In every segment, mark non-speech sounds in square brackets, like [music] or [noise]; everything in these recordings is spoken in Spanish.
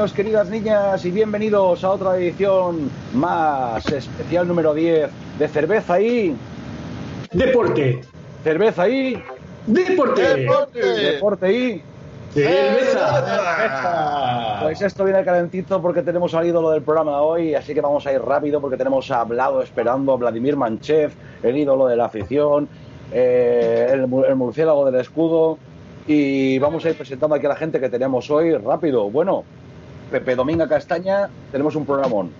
niños, queridas niñas, y bienvenidos a otra edición más especial número 10 de Cerveza y. Deporte. Cerveza y. Deporte. Deporte y. Cerveza. Pues esto viene calentito porque tenemos al ídolo del programa de hoy, así que vamos a ir rápido porque tenemos hablado esperando a Vladimir Manchev, el ídolo de la afición, eh, el, el murciélago del escudo, y vamos a ir presentando aquí a la gente que tenemos hoy rápido. Bueno, Pepe Dominga Castaña, tenemos un programón.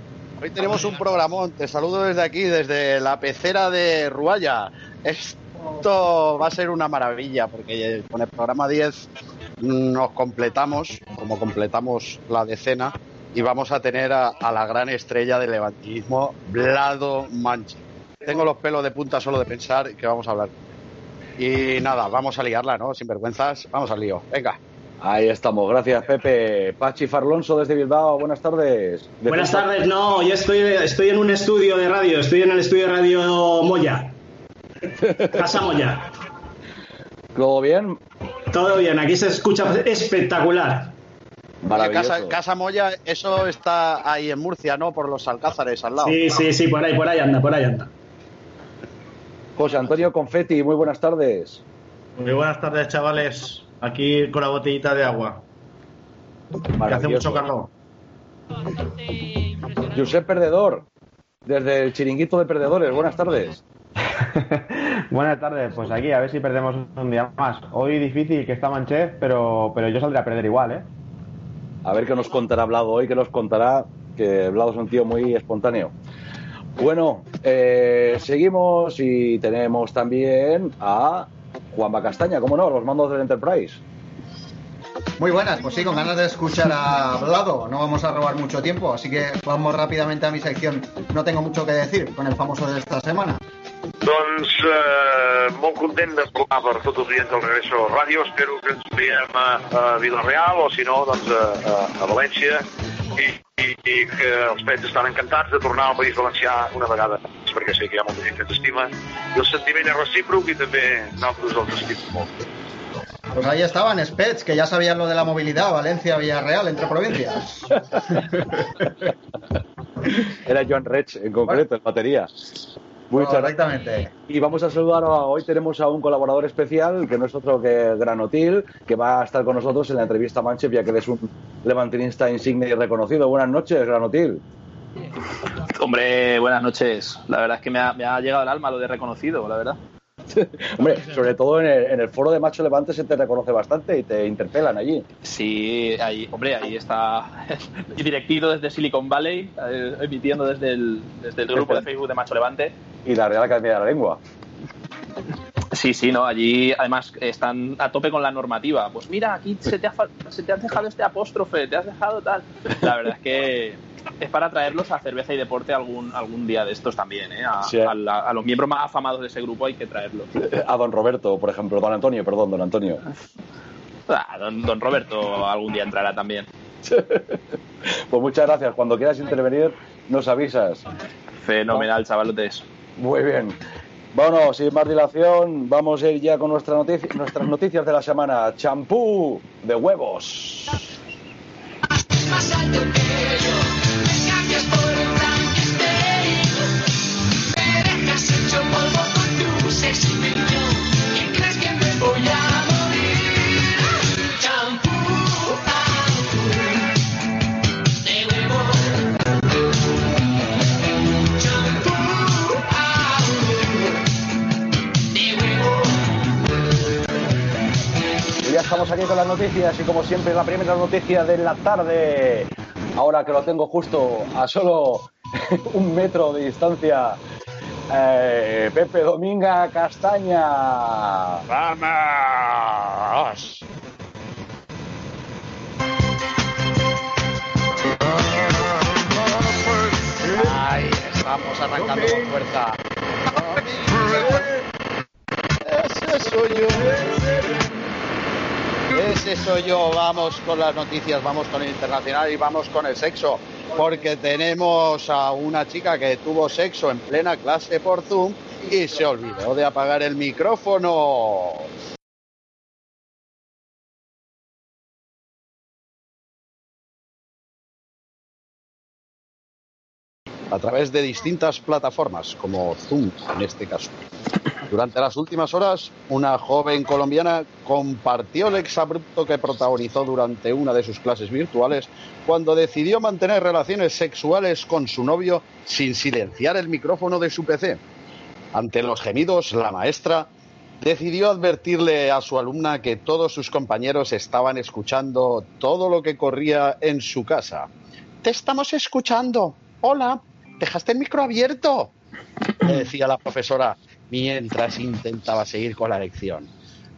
Hoy tenemos un programón. Te saludo desde aquí, desde la pecera de Ruaya. Esto va a ser una maravilla porque con el programa 10 nos completamos, como completamos la decena, y vamos a tener a, la gran estrella del levantismo, Vlado Manche. Tengo los pelos de punta solo de pensar que vamos a hablar. Y nada, vamos a liarla, ¿no? Sin vergüenzas, vamos al lío. Venga. Ahí estamos, gracias Pepe. Pachi Farlonso desde Bilbao, buenas tardes. Buenas tardes, no, yo estoy, estoy en un estudio de radio, estoy en el estudio de radio Moya. Casa Moya. ¿Todo bien? Todo bien, aquí se escucha espectacular. Maravilloso. Casa, Casa Moya, eso está ahí en Murcia, ¿no? Por los Alcázares al lado. Sí, sí, sí, por ahí, por ahí anda, por ahí anda. José Antonio Confetti, muy buenas tardes. Muy buenas tardes, chavales. Aquí con la botellita de agua. Que hace mucho calor. Josep Perdedor, desde el chiringuito de perdedores, buenas tardes. [laughs] Buenas tardes, pues aquí a ver si perdemos un día más. Hoy difícil que está Manchef, pero, pero yo saldré a perder igual, ¿eh? A ver qué nos contará Vlado hoy, que nos contará que Vlado es un tío muy espontáneo. Bueno, eh, seguimos y tenemos también a Juanma Castaña, ¿cómo no? Los mandos del Enterprise. Muy buenas, pues sí, con ganas de escuchar a Vlado. No vamos a robar mucho tiempo, así que vamos rápidamente a mi sección. No tengo mucho que decir con el famoso de esta semana. Doncs eh, molt content de parlar per tots els del Regreso Ràdio. Espero que ens veiem a, a Vilareal o, si no, doncs a, a, a València i, i, i que els pets estan encantats de tornar al País Valencià una vegada més, perquè sé que hi ha molta gent que ens estima i el sentiment és recíproc i també nosaltres els estimem molt. Pues ahí estaban, Spets, que ya sabían lo de la movilidad, Valencia-Villarreal, entre provincias. [laughs] Era Joan Rech, en concreto, en batería. Muchas gracias. Correctamente. Y vamos a saludar, a, hoy tenemos a un colaborador especial, que no es otro que Granotil, que va a estar con nosotros en la entrevista Manchep, ya que él es un levantinista insigne y reconocido. Buenas noches, Granotil. Hombre, buenas noches. La verdad es que me ha, me ha llegado al alma lo de reconocido, la verdad. [laughs] Hombre, sobre todo en el, en el foro de Macho Levante se te reconoce bastante y te interpelan allí. Sí, ahí, hombre, ahí está [laughs] y directito desde Silicon Valley, eh, emitiendo desde el, desde el grupo de Facebook de Macho Levante. Y la Real Academia de la Lengua. Sí, sí, no, allí además están a tope con la normativa. Pues mira, aquí se te ha, se te has dejado este apóstrofe, te has dejado tal. La verdad es que es para traerlos a cerveza y deporte algún algún día de estos también, ¿eh? A, Sí. a la- a los miembros más afamados de ese grupo hay que traerlos. A don Roberto, por ejemplo, don Antonio, perdón, don Antonio. Ah, don, don Roberto algún día entrará también. [laughs] Pues muchas gracias. Cuando quieras intervenir, nos avisas. Fenomenal, chavalotes. Muy bien. Bueno, sin más dilación, vamos a ir ya con nuestras noticias de la semana. Champú de huevos. Estamos aquí con las noticias y como siempre la primera noticia de la tarde. Ahora que lo tengo justo a solo [laughs] un metro de distancia eh, Pepe Dominga Castaña. ¡Vamos! Ahí estamos arrancando con fuerza. Ese soy yo. Ese soy yo. Vamos con las noticias, vamos con el internacional y vamos con el sexo. Porque tenemos a una chica que tuvo sexo en plena clase por Zoom y se olvidó de apagar el micrófono. A través de distintas plataformas, como Zoom en este caso. Durante las últimas horas, una joven colombiana compartió el exabrupto que protagonizó durante una de sus clases virtuales cuando decidió mantener relaciones sexuales con su novio sin silenciar el micrófono de su PC. Ante los gemidos, la maestra decidió advertirle a su alumna que todos sus compañeros estaban escuchando todo lo que corría en su casa. Te estamos escuchando. Hola, dejaste el micro abierto, le decía la profesora mientras intentaba seguir con la lección.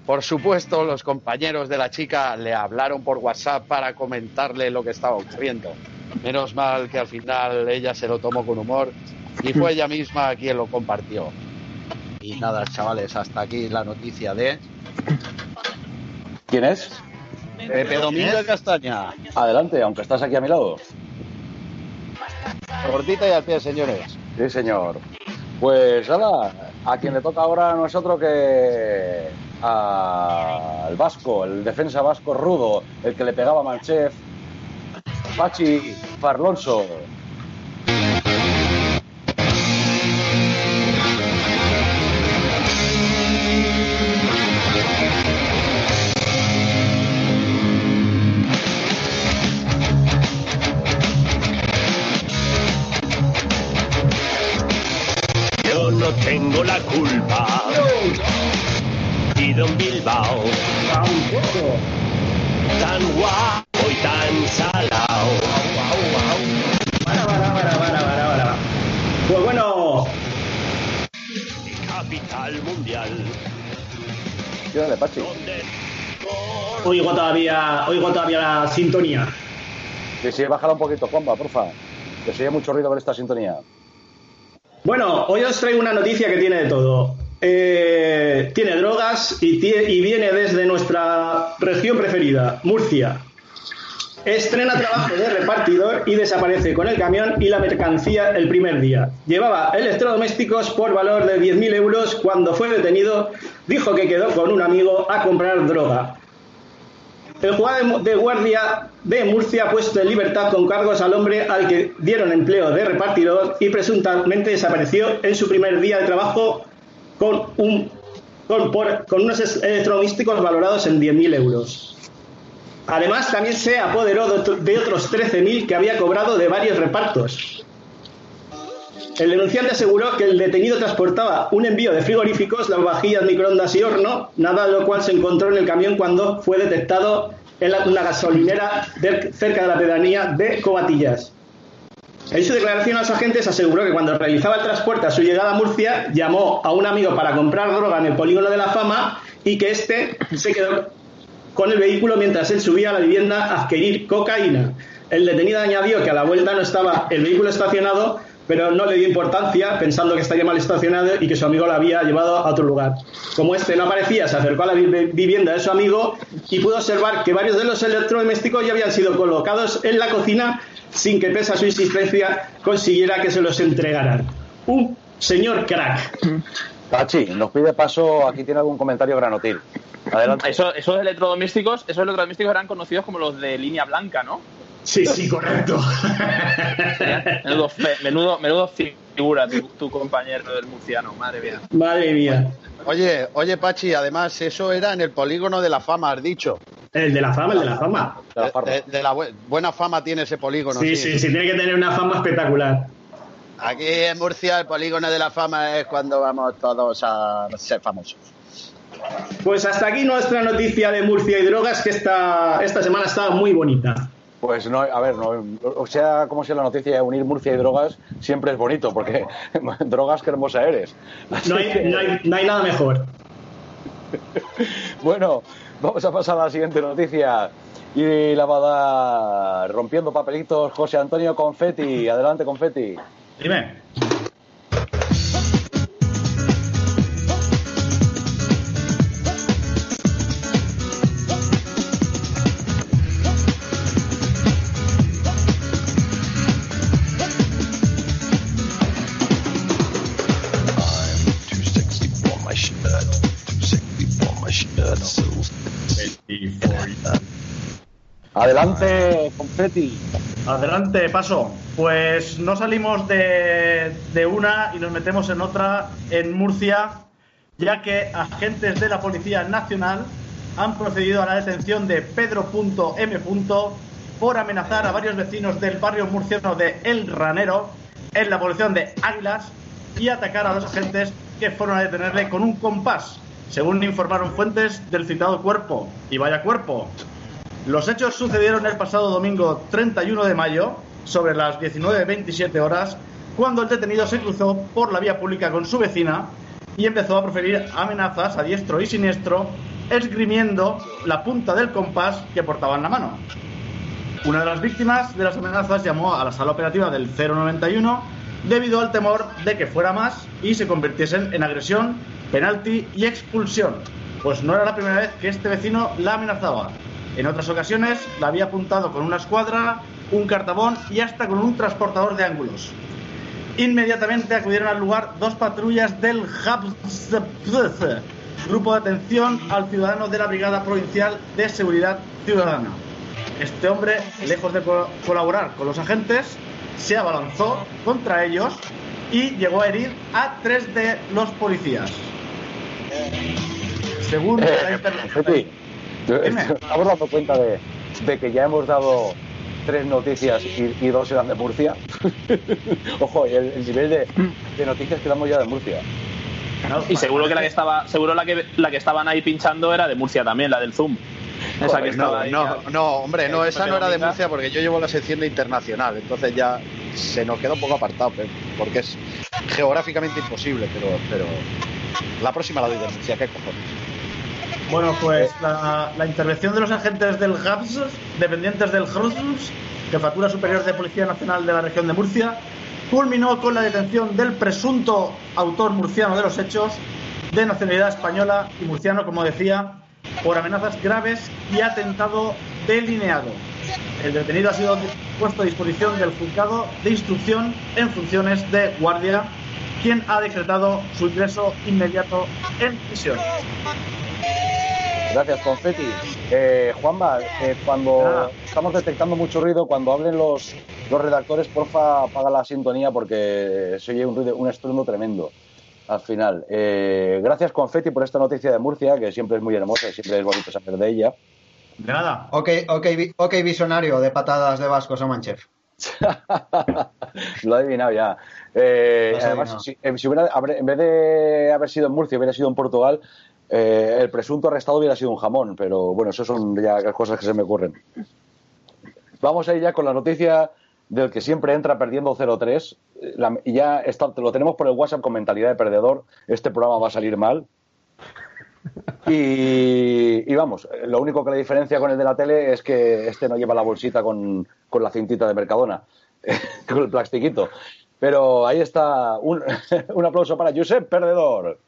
Por supuesto, los compañeros de la chica le hablaron por WhatsApp para comentarle lo que estaba ocurriendo. Menos mal que al final ella se lo tomó con humor y fue ella misma quien lo compartió. Y nada, chavales, hasta aquí la noticia de ¿Quién es? Pepe Domingo de Castaña. Adelante, aunque estás aquí a mi lado. Cortita y al pie, señores. Sí, señor. Pues nada, a quien le toca ahora no es otro que al vasco, el defensa vasco rudo, el que le pegaba a Manchef, Pachi Farlonso. Capital mundial. Tírale, Pachi. Oigo todavía, oigo todavía la sintonía. Que si bájala un poquito, Juanpa, porfa. Que se oye mucho ruido con esta sintonía. Bueno, hoy os traigo una noticia que tiene de todo. Eh, tiene drogas y viene desde nuestra región preferida, Murcia. Estrena trabajo de repartidor y desaparece con el camión y la mercancía el primer día. Llevaba electrodomésticos por valor de 10.000 euros. Cuando fue detenido, dijo que quedó con un amigo a comprar droga. El juez de guardia de Murcia ha puesto en libertad con cargos al hombre al que dieron empleo de repartidor y presuntamente desapareció en su primer día de trabajo con, un, con, con unos electrodomésticos valorados en 10.000 euros. Además, también se apoderó de, otro- de otros 13.000 que había cobrado de varios repartos. El denunciante aseguró que el detenido transportaba un envío de frigoríficos, lavavajillas, microondas y horno, nada de lo cual se encontró en el camión cuando fue detectado en una gasolinera cerca de la pedanía de Cobatillas. En su declaración a los agentes aseguró que cuando realizaba el transporte a su llegada a Murcia llamó a un amigo para comprar droga en el polígono de la fama y que éste se quedó con el vehículo mientras él subía a la vivienda a adquirir cocaína. El detenido añadió que a la vuelta no estaba el vehículo estacionado, pero no le dio importancia pensando que estaría mal estacionado y que su amigo lo había llevado a otro lugar. Como este no aparecía, se acercó a la vi- vivienda de su amigo y pudo observar que varios de los electrodomésticos ya habían sido colocados en la cocina sin que, pese a su insistencia, consiguiera que se los entregaran. Un señor crack. Pachi, nos pide paso, aquí tiene algún comentario granotil. Adelante. Eso- esos electrodomésticos, esos electrodomésticos eran conocidos como los de línea blanca, ¿no? Sí, sí, correcto. Menudo, fe- menudo, menudo figura tu, tu compañero del murciano, madre mía. Madre mía. Oye, oye, Pachi, además eso era en el polígono de la fama, has dicho. El de la fama, el de la fama. De la farma. De, de la bu- buena fama tiene ese polígono. Sí, sí, sí, tiene que tener una fama espectacular. Aquí en Murcia el polígono de la fama es cuando vamos todos a ser famosos. Pues hasta aquí nuestra noticia de Murcia y drogas, que esta, esta semana estaba muy bonita. Pues no, a ver, no, o sea, como sea la noticia de unir Murcia y drogas, siempre es bonito, porque [laughs] drogas que hermosa eres. Así No hay, que- no hay- no hay nada mejor. [laughs] Bueno, vamos a pasar a la siguiente noticia. Y la va a dar rompiendo papelitos José Antonio Confetti. Adelante, Confetti. Dime. Adelante, Confetti. Adelante, paso. Pues no salimos de, de una y nos metemos en otra en Murcia, ya que agentes de la Policía Nacional han procedido a la detención de Pedro.m. por amenazar a varios vecinos del barrio murciano de El Ranero en la población de Águilas y atacar a los agentes que fueron a detenerle con un compás, según informaron fuentes del citado cuerpo. Y vaya cuerpo. Los hechos sucedieron el pasado domingo 31 de mayo, sobre las 19.27 horas, cuando el detenido se cruzó por la vía pública con su vecina y empezó a proferir amenazas a diestro y siniestro, esgrimiendo la punta del compás que portaba en la mano. Una de las víctimas de las amenazas llamó a la sala operativa del 091 debido al temor de que fuera más y se convirtiesen en agresión, penalti y expulsión, pues no era la primera vez que este vecino la amenazaba. En otras ocasiones la había apuntado con una escuadra, un cartabón y hasta con un transportador de ángulos. Inmediatamente acudieron al lugar dos patrullas del HAPSPZ, Grupo de Atención al Ciudadano de la Brigada Provincial de Seguridad Ciudadana. Este hombre, lejos de co- colaborar con los agentes, se abalanzó contra ellos y llegó a herir a tres de los policías. Según la Eh, inter- Confetti, Dime. [laughs] estamos dando cuenta de, de que ya hemos dado tres noticias y, y dos eran de Murcia. [laughs] Ojo, el, el nivel de, de noticias que damos ya de Murcia. Y seguro que la que estaba, seguro la que la que estaban ahí pinchando era de Murcia también, la del Zoom. Esa que estaba No, ahí. no, no, hombre, no, esa no era de. Murcia porque yo llevo la sección de internacional, entonces ya se nos queda un poco apartado, porque es geográficamente imposible, pero, pero la próxima la doy de Murcia, qué cojones. Bueno, pues la, intervención de los agentes del HAPS, dependientes del HRUS, Jefatura Superior de Policía Nacional de la región de Murcia, culminó con la detención del presunto autor murciano de los hechos, de nacionalidad española y murciano, como decía, por amenazas graves y atentado delineado. El detenido ha sido puesto a disposición del juzgado de instrucción en funciones de guardia, quien ha decretado su ingreso inmediato en prisión. Gracias, Confetti. Eh, Juanma, eh, cuando Nada. estamos detectando mucho ruido, cuando hablen los, los redactores, porfa, apaga la sintonía porque se oye un, ruido, un estruendo tremendo al final. Eh, gracias, Confetti, por esta noticia de Murcia, que siempre es muy hermosa y siempre es bonito saber de ella. De nada. Ok, ok, ok, visionario de patadas de Vasco Samanchef. [laughs] Lo he adivinado ya. Eh, además, adivinado. si, eh, si hubiera, en vez de haber sido en Murcia, hubiera sido en Portugal, eh, el presunto arrestado hubiera sido un jamón. Pero bueno, eso son ya cosas que se me ocurren. Vamos a ya con la noticia del que siempre entra perdiendo 0-3. Eh, la- Y ya está, lo tenemos por el WhatsApp con mentalidad de perdedor. Este programa va a salir mal. Y, vamos, lo único que le diferencia con el de la tele es que este no lleva la bolsita con, con la cintita de Mercadona, [laughs] con el plastiquito. Pero ahí está, un, [laughs] un aplauso para Josep Perdedor.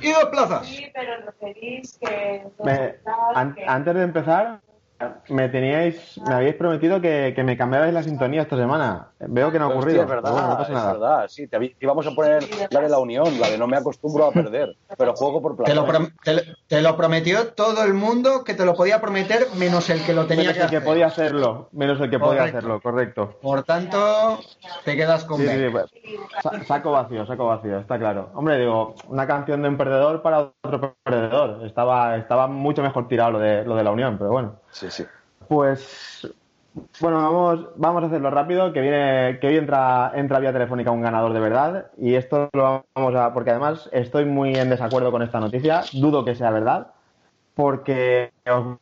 Y dos plazas. Sí, pero referís que... Me- an- antes de empezar, me teníais, me habéis prometido que, que me cambiabais la sintonía esta semana. Veo que no ha Hostia, ocurrido. es verdad, bueno, no pasa es nada. verdad. Sí, te íbamos a poner la de la Unión, la de no me acostumbro a perder, pero juego por Te lo, placer. te, lo- te lo prometió todo el mundo que te lo podía prometer, menos el que lo tenía Menos que el que hacer. podía hacerlo, menos el que podía Correcto. hacerlo, correcto. Por tanto, te quedas con Sí, B. sí, pues, sa- saco vacío, saco vacío, está claro. Hombre, digo, una canción de un perdedor para otro perdedor. Estaba, estaba mucho mejor tirado lo de, lo de la Unión, pero bueno. Sí, sí. Pues Bueno, vamos, vamos a hacerlo rápido, que viene, que hoy entra, entra vía telefónica un ganador de verdad. Y esto lo vamos a, porque además estoy muy en desacuerdo con esta noticia, dudo que sea verdad, porque os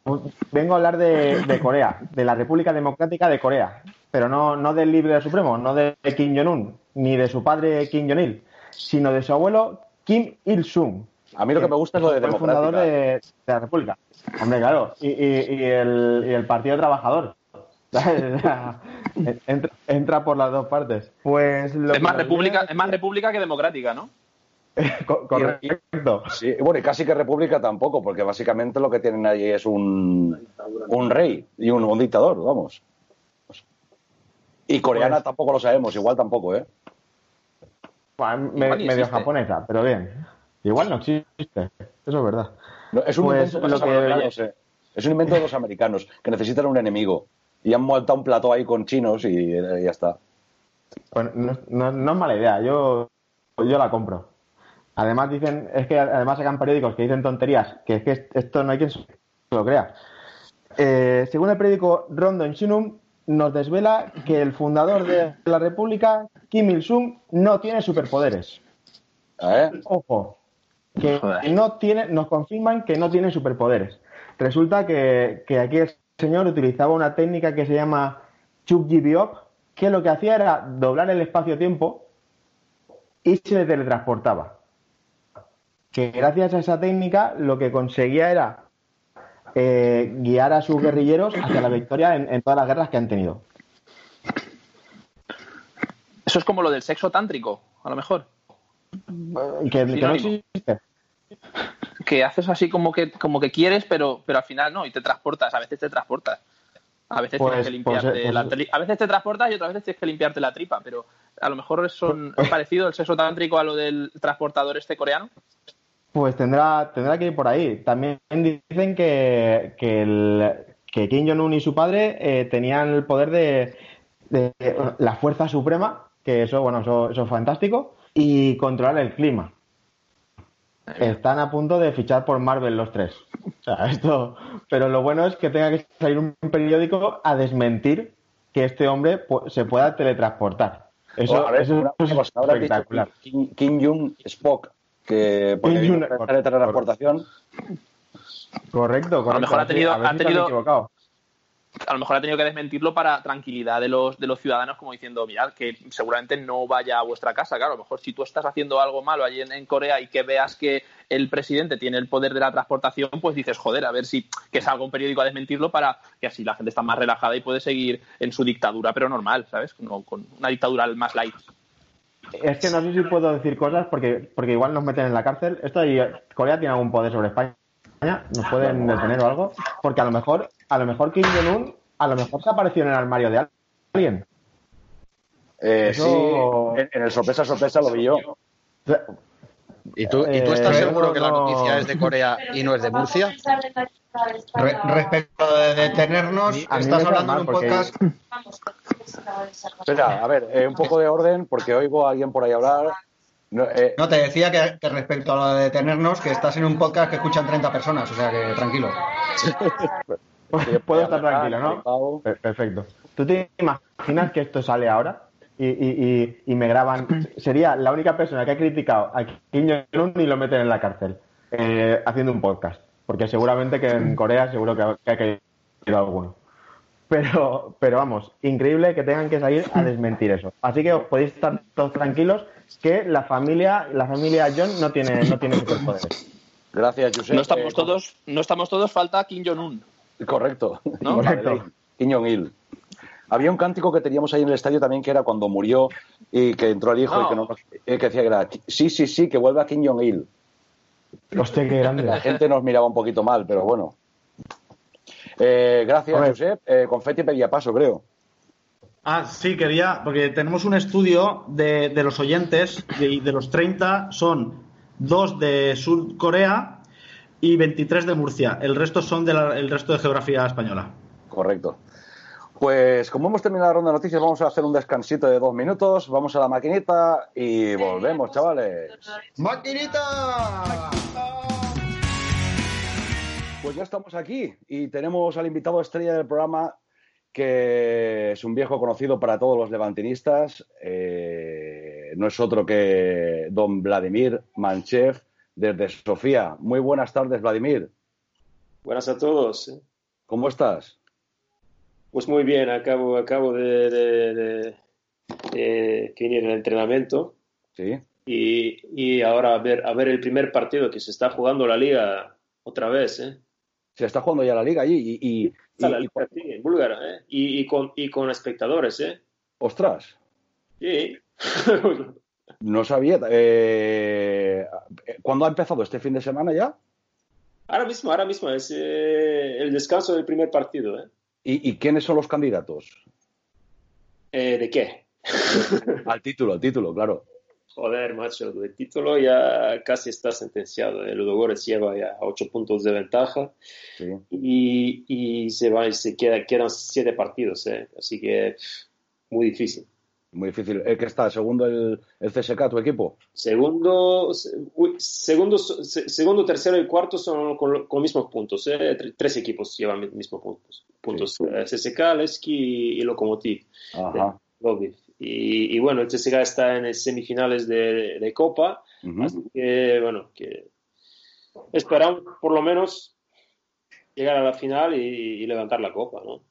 vengo a hablar de, de Corea, de la República Democrática de Corea, pero no, no del líder supremo, no de Kim Jong-un, ni de su padre Kim Jong-il, sino de su abuelo Kim Il-sung. A mí lo que me gusta es lo de fundador democrática. de, de la República. Hombre, claro, y, y- y el, y el Partido Trabajador. [laughs] entra, entra por las dos partes. Pues lo Es más, república, es más república que democrática, ¿no? [laughs] Co- correcto. Sí, bueno, y casi que república tampoco, porque básicamente lo que tienen ahí es un, un rey y un, un dictador, vamos. Y coreana Pues- tampoco lo sabemos, igual tampoco, ¿eh? Bueno, me- medio japonesa, pero bien. Igual no existe. Eso es verdad. No, es un Pues invento de lo los que americanos, eh. Es un invento de los americanos, que necesitan un enemigo. Y han montado un plató ahí con chinos y ya está. Pues no, no- no es mala idea, yo, yo la compro. Además dicen, es que además sacan periódicos que dicen tonterías, que es que esto no hay quien se lo crea. Eh, según el periódico Rondon Shinum, nos desvela que el fundador de la República, Kim Il-sung, no tiene superpoderes. ¿Eh? Ojo, que Joder. no tiene, nos confirman que no tiene superpoderes. Resulta que, que aquí el señor utilizaba una técnica que se llama Chukji Biop, que lo que hacía era doblar el espacio-tiempo y se teletransportaba. Que gracias a esa técnica lo que conseguía era eh, guiar a sus guerrilleros hacia la victoria en, en todas las guerras que han tenido. Eso es como lo del sexo tántrico, a lo mejor. Que, que no existe. Que haces así como que, como que quieres, pero, pero al final no, y te transportas, a veces te transportas. A veces Pues- tienes que limpiarte pues, pues- la tri- A veces te transportas y otras veces tienes que limpiarte la tripa, pero a lo mejor son, es parecido el sexo tántrico a lo del transportador este coreano. Pues tendrá, tendrá que ir por ahí. También dicen que, que, el, que Kim Jong-un y su padre eh, tenían el poder de, de- la fuerza suprema, que eso, bueno, eso, eso es fantástico, y controlar el clima. Están a punto de fichar por Marvel los tres. O sea, esto, pero lo bueno es que tenga que salir un periódico a desmentir que este hombre pu- se pueda teletransportar. Eso, a ver, eso una- es una cosa, ahora espectacular. Kim, Kim Jong Spock, que porque Kim teletransportación. Correcto, correcto. mejor ha tenido- a ver ha si tenido- equivocado. A lo mejor ha tenido que desmentirlo para tranquilidad de los, de los ciudadanos, como diciendo, mirad, que seguramente no vaya a vuestra casa. Claro, a lo mejor si tú estás haciendo algo malo allí en, en Corea y que veas que el presidente tiene el poder de la transportación, pues dices, joder, a ver si que salga un periódico a desmentirlo para que así la gente está más relajada y puede seguir en su dictadura, pero normal, ¿sabes? Como con una dictadura más light. Es que no sé si puedo decir cosas porque, porque igual nos meten en la cárcel. Esto ahí, Corea tiene algún poder sobre España. Nos pueden [laughs] detener o algo. Porque a lo mejor, a lo mejor Kim Jong-un, a lo mejor se apareció en el armario de alguien. Eh, Eso- Sí, en, en el sorpresa, sorpresa lo vi yo. ¿Y tú, ¿y tú estás Eh, seguro que la no- noticia es de Corea y no es de Murcia? Re- respecto a lo de detenernos, estás hablando en un porque- podcast. Espera, a ver, eh, un poco de orden, porque oigo a alguien por ahí hablar. No, eh, No, te decía que, que respecto a lo de detenernos, que estás en un podcast que escuchan 30 personas, o sea que tranquilo. [laughs] [laughs] Puedo estar tranquilo, ¿no? Per- Perfecto. ¿Tú te imaginas que esto sale ahora? Y, y, y, y me graban. [clears throat] Sería la única persona que ha criticado a Kim Jong-un y lo meten en la cárcel. eh, haciendo un podcast. Porque seguramente que en Corea seguro que, ha- que ha caído alguno. Pero, pero vamos, increíble que tengan que salir a desmentir eso. Así que os podéis estar todos tranquilos que la familia, la familia John no tiene, no tiene superpoderes. Gracias, Josep. No estamos todos, no estamos todos, falta Kim Jong-un. Correcto. ¿No? [laughs] Correcto. Kim Jong-il. Había un cántico que teníamos ahí en el estadio también que era cuando murió y que entró el hijo y que, no, eh, que decía que era sí, sí, sí, que vuelva Kim Jong-il. Hostia, qué grande. La gente nos miraba un poquito mal, pero bueno. Eh, gracias. Josep. Eh, Confetti pedía paso, creo. Ah, sí, quería, porque tenemos un estudio de, de los oyentes, de, de los 30 son dos de Sur Corea y 23 de Murcia. El resto son del resto de geografía española. Correcto. Pues como hemos terminado la ronda de noticias, vamos a hacer un descansito de dos minutos, vamos a la maquinita y volvemos, chavales. ¡Maquinita! Pues ya estamos aquí y tenemos al invitado estrella del programa que es un viejo conocido para todos los levantinistas. eh, no es otro que don Vladimir Manchev desde Sofía. Muy buenas tardes, Vladimir. Buenas a todos. ¿Cómo estás? Pues muy bien, acabo, acabo de, de, de- de venir el entrenamiento Sí. y, y ahora a ver, a ver el primer partido que se está jugando la liga otra vez. ¿eh? Se está jugando ya la liga allí y, y- la liga aquí, en Búlgara, ¿eh? y, y con, y con espectadores. ¿eh? ostras, Sí. [laughs] no sabía. Eh, ¿Cuándo ha empezado? ¿Este fin de semana ya? ahora mismo, ahora mismo es eh, el descanso del primer partido. ¿eh? ¿Y, y quiénes son los candidatos? Eh, ¿De qué? [laughs] Al título, al título, claro. Joder, macho, el título ya casi está sentenciado. El Ludogorets lleva ya ocho puntos de ventaja. Sí. y, y se va y se queda, quedan siete partidos, ¿eh? así que muy difícil. Muy difícil. ¿El que está? ¿Segundo el, el CSK, tu equipo? Segundo, segundo, se- segundo, tercero y cuarto son con, con mismos puntos. ¿eh? Tre- Tres equipos llevan mis mismos puntos. puntos. Eh, CSK, Levski y Lokomotiv. Ajá. Plovdiv. Y, y bueno, el CSK está en semifinales de, de Copa, así que bueno, que esperamos por lo menos llegar a la final y, y levantar la Copa, ¿no?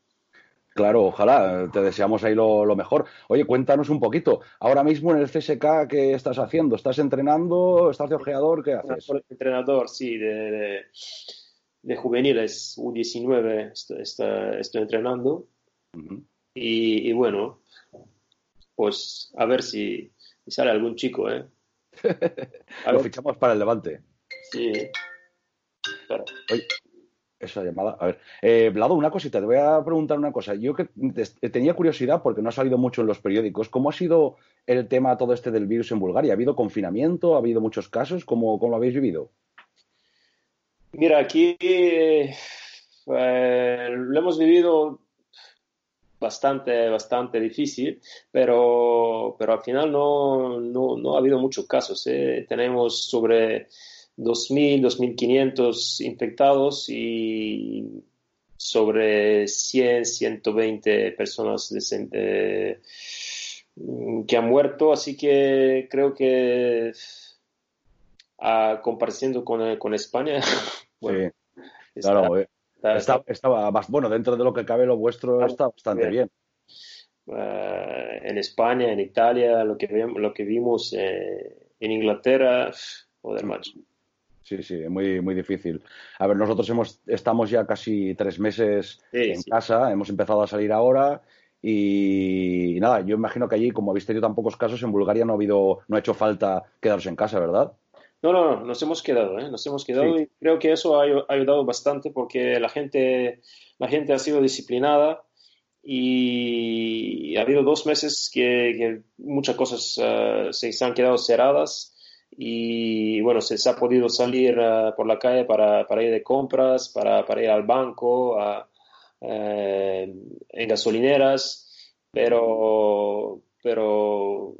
Claro, ojalá. Te deseamos ahí lo, lo mejor. Oye, cuéntanos un poquito. Ahora mismo en el CSK, ¿qué estás haciendo? ¿Estás entrenando? ¿Estás de ojeador? ¿Qué haces? Entrenador, entrenador, sí, de, de, de juveniles, U19 estoy, entrenando. Y, y bueno, pues a ver si, sale algún chico, ¿eh? [laughs] Lo fichamos para el Levante. sí. Espera. Oye, esa llamada. A ver, eh, Vlado, una cosita, te voy a preguntar una cosa. Yo que te- tenía curiosidad porque no ha salido mucho en los periódicos. ¿Cómo ha sido el tema todo este del virus en Bulgaria? ¿Ha habido confinamiento? ¿Ha habido muchos casos? ¿Cómo, cómo lo habéis vivido? Mira, aquí eh, lo hemos vivido bastante, bastante difícil, pero, pero al final no, no, no ha habido muchos casos. ¿eh? Tenemos sobre 2.000, 2.500 infectados y sobre 100, 120 personas desen- eh, que han muerto, así que creo que a compareciendo con, eh, con España, [laughs] bueno, Sí, está- claro. eh, está- está- estaba bas- bueno, dentro de lo que cabe, lo vuestro está bastante bien. eh, en España, en Italia, lo que, lo que vimos eh, en Inglaterra, joder, macho. Sí, sí, muy, muy difícil. A ver, nosotros hemos, estamos ya casi tres meses Sí, en sí. casa, hemos empezado a salir ahora y, nada, yo imagino que allí, como habéis tenido tan pocos casos, en Bulgaria no ha habido, no ha hecho falta quedarse en casa, ¿verdad? No, no, no, nos hemos quedado, ¿eh? Nos hemos quedado Sí. y creo que eso ha ayu- ha ayudado bastante porque la gente, la gente ha sido disciplinada y ha habido dos meses que, que muchas cosas se, se han quedado cerradas y bueno, se, se ha podido salir eh, por la calle para, para ir de compras, para, para ir al banco, a, eh, en gasolineras, pero, pero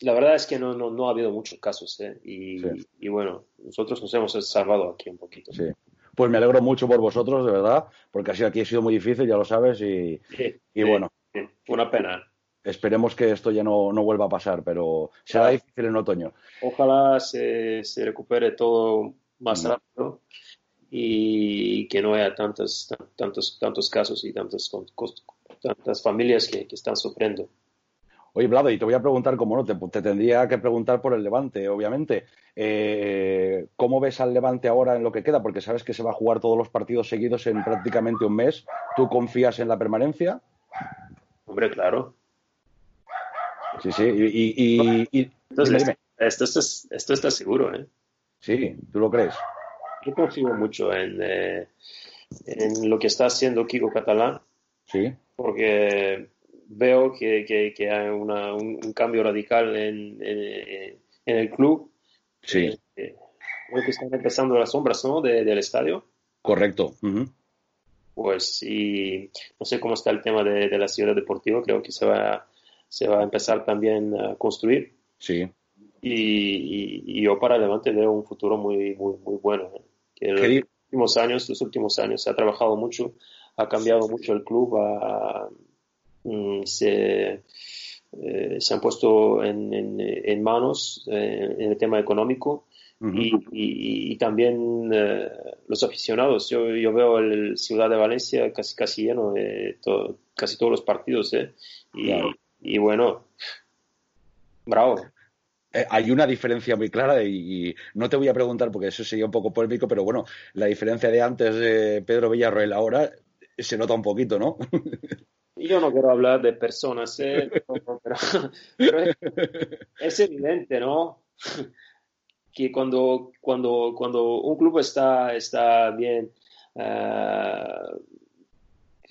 la verdad es que no, no, no ha habido muchos casos, ¿eh? Y, Sí. y bueno, nosotros nos hemos salvado aquí un poquito. Sí. Pues me alegro mucho por vosotros, de verdad, porque así aquí ha sido muy difícil, ya lo sabes, y, Sí, y bueno. Una pena. Esperemos que esto ya no, no vuelva a pasar, pero será Claro. difícil en otoño. Ojalá se, se recupere todo más rápido y que no haya tantos, tan- tantos, tantos casos y tantas, tantas familias que, que están sufriendo. Oye, Vlado, y te voy a preguntar, como no, te, te tendría que preguntar por el Levante, obviamente. Eh, ¿Cómo ves al Levante ahora en lo que queda? Porque sabes que se va a jugar todos los partidos seguidos en prácticamente un mes. ¿Tú confías en la permanencia? Hombre, claro. Sí, sí. Y, y- y- y- Entonces, dime, dime. Esto, esto, es- esto está seguro, ¿eh? Sí, ¿tú lo crees? Yo confío mucho en, eh, en lo que está haciendo Kiko Catalán, Sí. porque veo que, que- que hay una- un, un cambio radical en, en- en el club. Sí, Eh, Creo que están empezando las sombras, ¿no? de- del estadio. correcto. Pues, y no sé cómo está el tema de, de la ciudad deportiva, creo que se va, se va a empezar también a construir. Sí. Y, y- y yo para adelante veo un futuro muy, muy, muy bueno. ¿eh? Que en ¿Qué di- los últimos años, los últimos años se ha trabajado mucho, ha cambiado mucho el club, ha- mm, se, eh, se han puesto en, en- en manos eh, en el tema económico y, y- y también eh, los aficionados. Yo, yo veo el Ciudad de Valencia casi, casi lleno de to- casi todos los partidos. ¿eh? Y, Claro. Y bueno, bravo. Eh, hay una diferencia muy clara y, y no te voy a preguntar porque eso sería un poco polémico, pero bueno, la diferencia de antes de Pedro Villarroel ahora se nota un poquito, ¿no? [laughs] Yo no quiero hablar de personas, ¿eh? [laughs] pero, pero es, es evidente, ¿no? Que cuando, cuando, cuando un club está, está bien eh,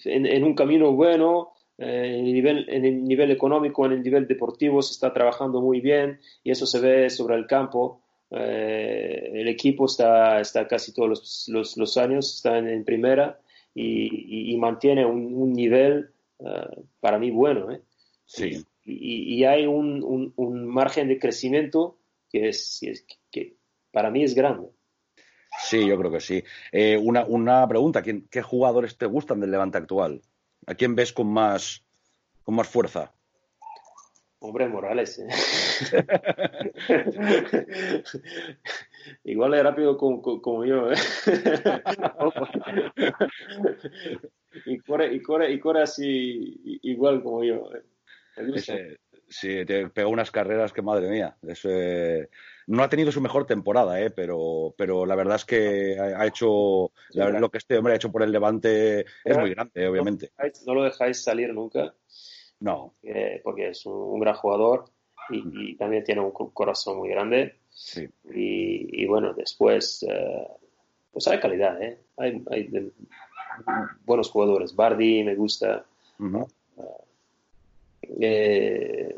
en, en un camino bueno, eh, en, el nivel, en el nivel económico, en el nivel deportivo, se está trabajando muy bien y eso se ve sobre el campo. Eh, el equipo está, está casi todos los, los, los años, está en, en primera y, y- y mantiene un, un nivel eh, para mí bueno. ¿eh? Sí. Y, y hay un, un- un margen de crecimiento que, es, que, es- que para mí es grande. Sí, yo creo que sí. Eh, una, una pregunta, ¿quién- ¿qué jugadores te gustan del Levante actual? ¿A quién ves con más, con más fuerza? Hombre, Morales. ¿eh? [laughs] Igual es rápido como, yo. ¿eh? [laughs] y, corre, y, corre, y corre así igual como yo. ¿eh? Ese- sí, te pegó unas carreras que, madre mía, eso, eh, no ha tenido su mejor temporada, eh, pero, pero la verdad es que ha, ha hecho, la lo que este hombre ha hecho por el Levante es muy grande, obviamente. No lo dejáis salir nunca. No. eh, porque es un, un gran jugador y, y también tiene un co- corazón muy grande. Sí. Y, y bueno, después, eh, pues hay calidad, ¿eh? Hay, hay de- buenos jugadores. Bardi me gusta. Eh,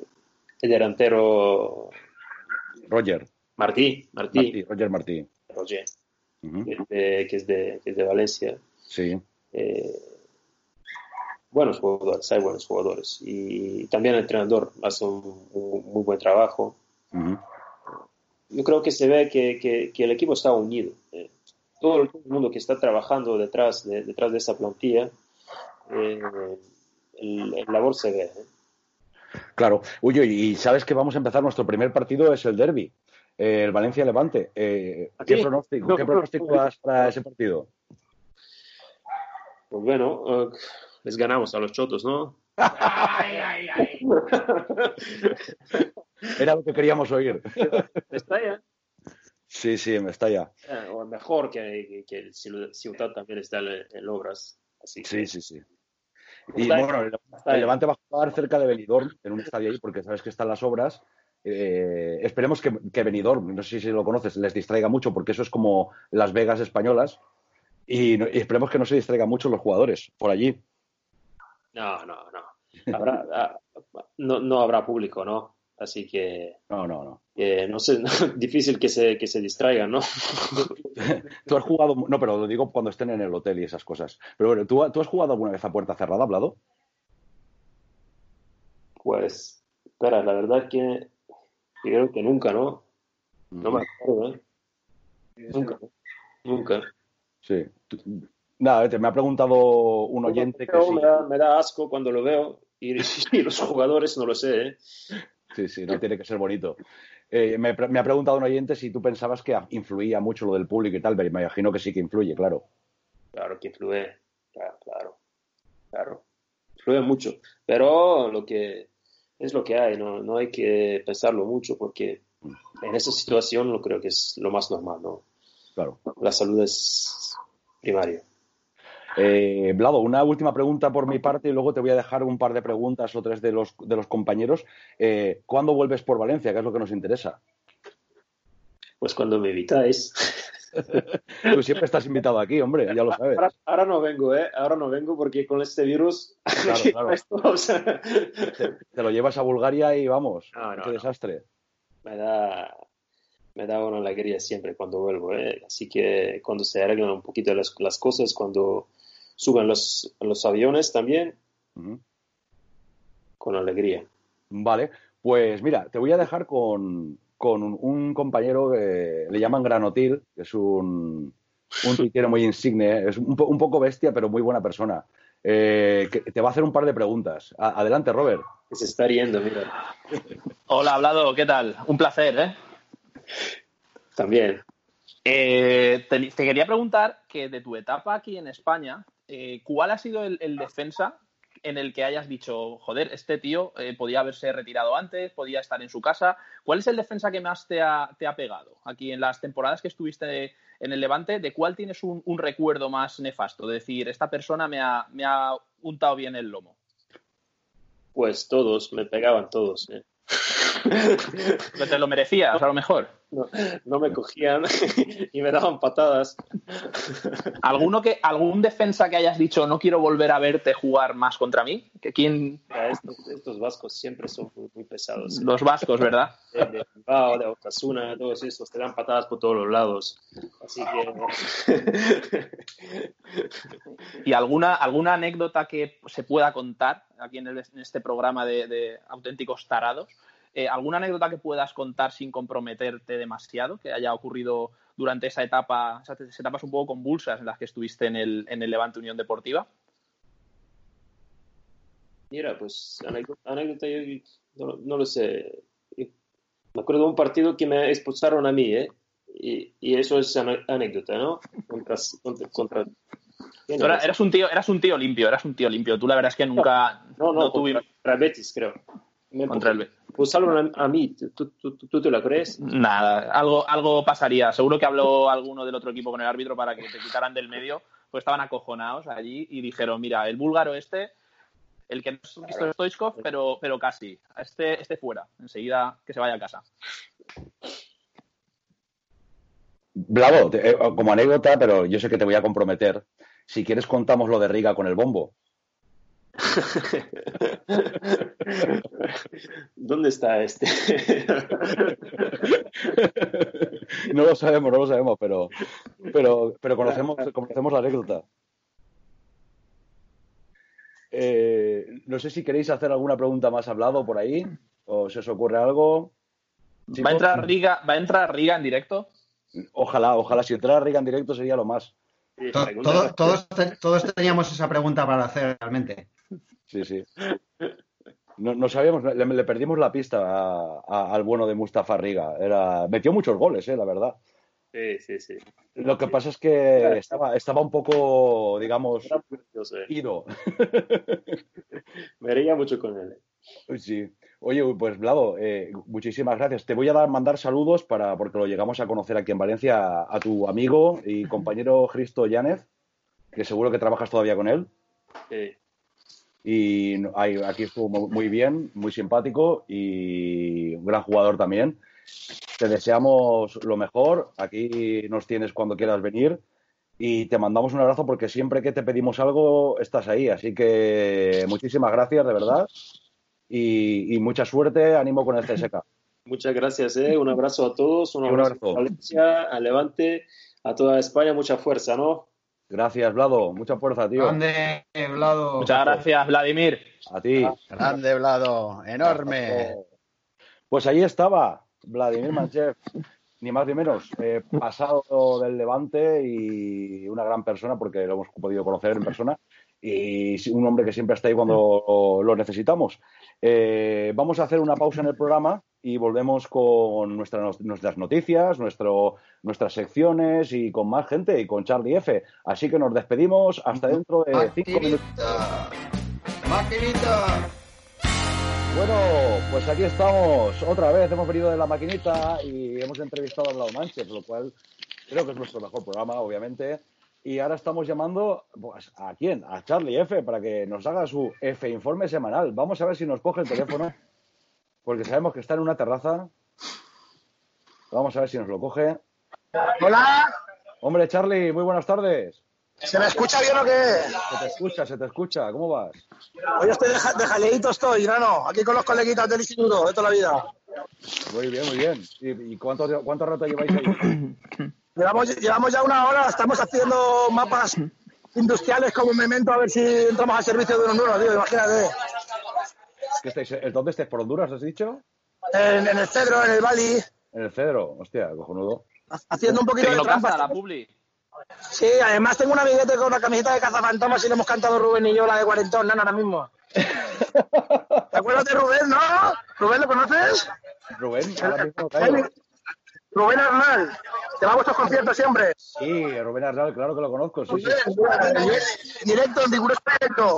el delantero Roger. Martí, Martí, Martí, Roger Martí. Roger, Ujú. que, es de, que, es de, que es de Valencia. Sí. Eh, buenos jugadores, hay buenos jugadores. Y también el entrenador hace un, un muy buen trabajo. Yo creo que se ve que, que- que el equipo está unido. eh. Todo el mundo que está trabajando detrás de, detrás de esa plantilla, eh, el, el labor se ve. ¿eh? Claro. Uy, y sabes que vamos a empezar nuestro primer partido es el derby, eh, el Valencia-Levante. Eh, ¿Qué pronóstico, No, qué pronóstico no. das para ese partido? Pues bueno, eh, les ganamos a los chotos, ¿no? [laughs] [laughs] Era lo que queríamos oír. [laughs] Está ya. Sí, sí, me está ya. Eh, o mejor que, que el Ciu- Ciutat también está en, en obras. Así que- Sí, sí, sí. Y bueno, el. Levante va a jugar cerca de Benidorm, en un estadio ahí, porque sabes que están las obras. Eh, esperemos que, que Benidorm, no sé si lo conoces, les distraiga mucho, porque eso es como Las Vegas españolas. Y, no- y esperemos que no se distraiga mucho los jugadores por allí. No, no, no. Habrá, [laughs] ah, no. No habrá público, ¿no? Así que No, no, no. eh, no sé, [laughs] difícil que se, que se distraigan, ¿no? [laughs] Tú has jugado, no, pero lo digo cuando estén en el hotel y esas cosas. Pero bueno, ¿tú, tú has jugado alguna vez a puerta cerrada, Blado? Pues, espera, la verdad que creo que nunca, ¿no? No me acuerdo, ¿eh? Nunca, nunca. Sí. Nada, me ha preguntado un oyente que sí. me, da, me da asco cuando lo veo y, [laughs] y los jugadores no lo sé, ¿eh? Sí, sí, no tiene que ser bonito. Eh, me, ha preguntado un oyente si tú pensabas que influía mucho lo del público y tal, pero me imagino que sí que influye, claro. Claro que influye, claro, claro, claro. Influye mucho, pero lo que es lo que hay, no, no hay que pensarlo mucho porque en esa situación lo creo que es lo más normal, ¿no? Claro. La salud es primaria. Eh, Blado, una última pregunta por mi parte y luego te voy a dejar un par de preguntas o tres de los, de los compañeros. Eh, ¿Cuándo vuelves por Valencia? Que es lo que nos interesa. Pues cuando me invitáis. [laughs] [laughs] Tú siempre estás invitado aquí, hombre, ya lo sabes. Ahora, ahora no vengo, ¿eh? Ahora no vengo porque con este virus... [laughs] Claro, claro. esto, o sea, Te, te lo llevas a Bulgaria y vamos, No, no, qué no. desastre. me da me da una alegría siempre cuando vuelvo ¿eh? así que cuando se arreglan un poquito las, las cosas cuando suben los, los aviones también con alegría Vale, pues mira, te voy a dejar con, con un, un compañero que le llaman Granotil, que es un, un tuitero muy insigne, ¿eh? es un, po- un poco bestia, pero muy buena persona. Eh, que te va a hacer un par de preguntas. A- adelante, Robert. Se está riendo, mira. Hola, Hablado, ¿qué tal? Un placer, ¿eh? También. Eh, te, te quería preguntar que de tu etapa aquí en España, eh, ¿cuál ha sido el, el defensa en el que hayas dicho, joder, este tío eh, podía haberse retirado antes, podía estar en su casa? ¿Cuál es el defensa que más te ha, pegado aquí en las temporadas que estuviste en el Levante? ¿De cuál tienes un, un recuerdo más nefasto? De decir, esta persona me ha, me ha untado bien el lomo. Pues todos, me pegaban todos. ¿eh? Que te lo merecías, a lo mejor. No, no me cogían [laughs] y me daban patadas. ¿Alguno que, ¿Algún defensa que hayas dicho, no quiero volver a verte jugar más contra mí? ¿Que ¿Quién? Estos, estos vascos siempre son muy, pesados. ¿eh? Los vascos, ¿verdad? De, de Bilbao, de Osasuna, todos estos, te dan patadas por todos los lados. Así que... ¿Y alguna, alguna anécdota que se pueda contar aquí en, el- en este programa de, de auténticos tarados? Eh, ¿Alguna anécdota que puedas contar sin comprometerte demasiado que haya ocurrido durante esa etapa, esas etapas un poco convulsas en las que estuviste en el, en el Levante Unión Deportiva? Mira, pues anécdota, anécdota, yo no, no lo sé. Me acuerdo de un partido que me expulsaron a mí, ¿eh? Y, y eso es anécdota, ¿no? Contra... contra, eras, un tío, eras un tío limpio, eras un tío limpio. Tú la verdad es que nunca No, no, no contra, tuvimos Betis, creo. Me contra el Be- expulsaron a, a mí. ¿Tú, tú, tú- tú te la crees? Nada, algo, algo pasaría. Seguro que habló alguno del otro equipo con el árbitro para que te quitaran del medio, pues estaban acojonados allí y dijeron, mira, el búlgaro este, el que no es visto Stoichkov, pero, pero casi, este, este fuera, enseguida que se vaya a casa. Blavo, eh, como anécdota, pero yo sé que te voy a comprometer. Si quieres, contamos lo de Riga con el bombo. ¿Dónde está este? no lo sabemos, no lo sabemos, pero, pero, pero conocemos, conocemos la anécdota. Eh, no sé si queréis hacer alguna pregunta más hablado por ahí, o se os ocurre algo. ¿Va a entrar Riga, ¿va a entrar Riga en directo? Ojalá, ojalá. Si entrara Riga en directo sería lo más. To- todo- todos, todos teníamos esa pregunta para hacer realmente. Sí, sí. No, no sabíamos, le, le perdimos la pista a- a- al bueno de Mustafa Riga. Era, metió muchos goles, eh, la verdad. Sí, sí, sí. Lo que pasa es que estaba, estaba un poco, digamos, sé. ido. [laughs] Me reía mucho con él. Uy, Sí. Oye, pues Vlado, eh, muchísimas gracias. Te voy a dar, mandar saludos para, porque lo llegamos a conocer aquí en Valencia, a tu amigo y compañero Cristo Yánez, que seguro que trabajas todavía con él. Sí. Y ahí- aquí estuvo mu- muy bien, muy simpático y un gran jugador también. Te deseamos lo mejor. Aquí nos tienes cuando quieras venir. Y te mandamos un abrazo porque siempre que te pedimos algo estás ahí. Así que muchísimas gracias, de verdad. Y, y mucha suerte. Ánimo con el [laughs] CSK. Muchas gracias, ¿eh? Un abrazo a todos, un Y un abrazo, abrazo. a Valencia, a Levante, a toda España, mucha fuerza, ¿no? Gracias, Vlado. Mucha fuerza, tío. Grande, Vlado. Muchas gracias, Vladimir. A ti. Grande, Vlado. Enorme. Pues ahí estaba Vladimir Manchev, ni más ni menos, eh, pasado del Levante y una gran persona porque lo hemos podido conocer en persona y un hombre que siempre está ahí cuando lo necesitamos. Eh, vamos a hacer una pausa en el programa y volvemos con nuestra- nuestras noticias, nuestro, nuestras secciones y con más gente y con Charlie F. Así que nos despedimos hasta dentro de cinco minutos. Maquinita. Maquinita. Bueno, pues aquí estamos otra vez. Hemos venido de la maquinita y hemos entrevistado a Blau Manches, lo cual creo que es nuestro mejor programa, obviamente. Y ahora estamos llamando pues, a quién? A Charlie F para que nos haga su F informe semanal. Vamos a ver si nos coge el teléfono, porque sabemos que está en una terraza. Vamos a ver si nos lo coge. Hola, Hombre, Charlie, muy buenas tardes. ¿se me escucha bien o qué? Se te escucha, se te escucha. ¿Cómo vas? Hoy estoy de, ja- de jaleíto estoy, grano, aquí con los coleguitas del instituto de toda la vida. Muy bien, muy bien. ¿Y, y cuánto, cuánto rato lleváis ahí? [coughs] Llevamos, llevamos ya una hora, estamos haciendo mapas industriales como memento a ver si entramos al servicio de unos nuevos, tío, imagínate. ¿Qué estáis, eh, ¿Dónde estáis? ¿Por Honduras, has dicho? En, en el Cedro, en el Bali, En el Cedro. Hostia, cojonudo. haciendo un poquito de trampas. la publi. Sí, además tengo un amiguete con una camiseta de cazafantasmas y le hemos cantado Rubén y yo la de cuarentón, nana, ahora mismo. [laughs] ¿Te acuerdas de Rubén, no? ¿Rubén lo conoces? Rubén, ahora mismo caigo. Rubén Arnal, te va a vuestros conciertos siempre. Sí, Rubén Arnal, claro que lo conozco, sí, sí. Directo, en Tiburón Directo.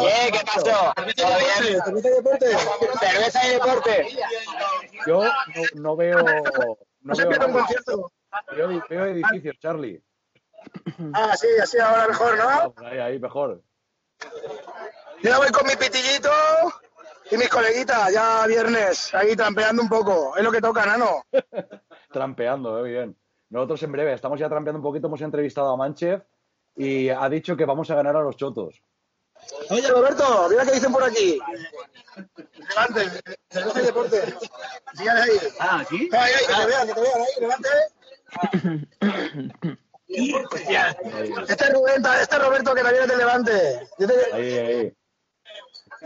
Bien, ¿qué pasó? ¿Cerveza y deporte? Cerveza y deporte. Yo no, no veo... No veo, pierde un concierto. Veo, veo edificios, Charlie. Ah, sí, así ahora mejor, ¿no? Ahí, ahí, mejor. Yo voy con mi pitillito y mis coleguitas, ya viernes, ahí trampeando un poco. Es lo que toca, nano. [laughs] Trampeando, eh, bien. Nosotros en breve, estamos ya trampeando un poquito, hemos entrevistado a Manchev y ha dicho que vamos a ganar a los chotos. Oye, Roberto, mira qué dicen por aquí. Levante, cerveza y deporte. Síganle ahí. Ah, ¿sí? Ahí, ahí, que te vean, que te vean ahí, levante. Este es Rubén, este es Roberto que también es de Levante. Ahí, ahí.